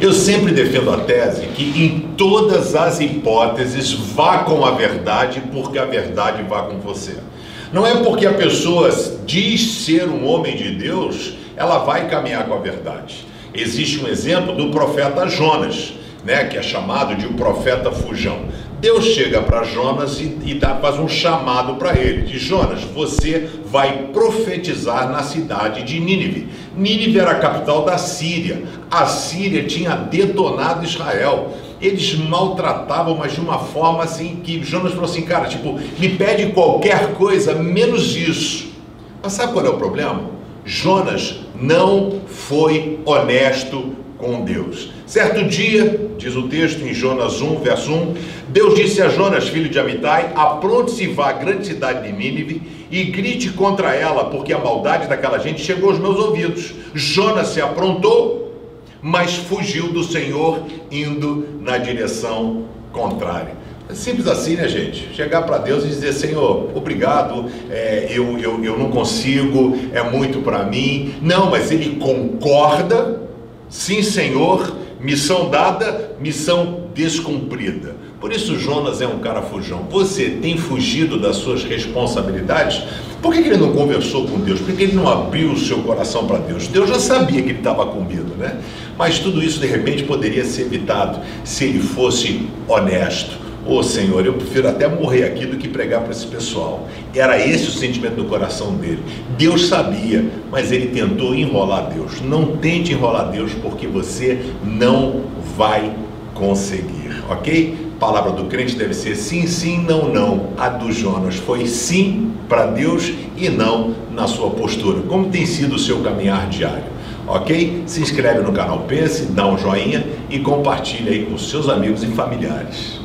Eu sempre defendo a tese que em todas as hipóteses vá com a verdade, porque a verdade vá com você. Não é porque a pessoa diz ser um homem de Deus, ela vai caminhar com a verdade. Existe um exemplo do profeta Jonas, né, que é chamado de o profeta fujão. Deus chega para Jonas e, e dá, faz um chamado para ele: de Jonas, você vai profetizar na cidade de Nínive. Nínive era a capital da Síria. A Síria tinha detonado Israel. Eles maltratavam, mas de uma forma assim que Jonas falou assim: cara, tipo, me pede qualquer coisa, menos isso. Mas sabe qual é o problema? Jonas não foi honesto com Deus. Certo dia, diz o texto em Jonas 1, verso 1, Deus disse a Jonas, filho de Amitai: Apronte-se vá à grande cidade de Nínive e grite contra ela, porque a maldade daquela gente chegou aos meus ouvidos. Jonas se aprontou, mas fugiu do Senhor, indo na direção contrária. É simples assim, né, gente? Chegar para Deus e dizer: Senhor, obrigado, é, eu, eu, eu não consigo, é muito para mim. Não, mas ele concorda Sim, Senhor, missão dada, missão descumprida. Por isso Jonas é um cara fujão. Você tem fugido das suas responsabilidades? Por que, ele não conversou com Deus? Por que ele não abriu o seu coração para Deus? Deus já sabia que ele estava com medo, né? Mas tudo isso de repente poderia ser evitado se ele fosse honesto Ô oh, Senhor, eu prefiro até morrer aqui do que pregar para esse pessoal. Era esse o sentimento do coração dele. Deus sabia, mas ele tentou enrolar Deus. Não tente enrolar Deus, porque você não vai conseguir, ok? palavra do crente deve ser sim, sim, não, não. A do Jonas foi sim para Deus e não na sua postura. Como tem sido o seu caminhar diário? Ok? Se inscreve no canal Pense, dá um joinha e compartilha aí com seus amigos e familiares.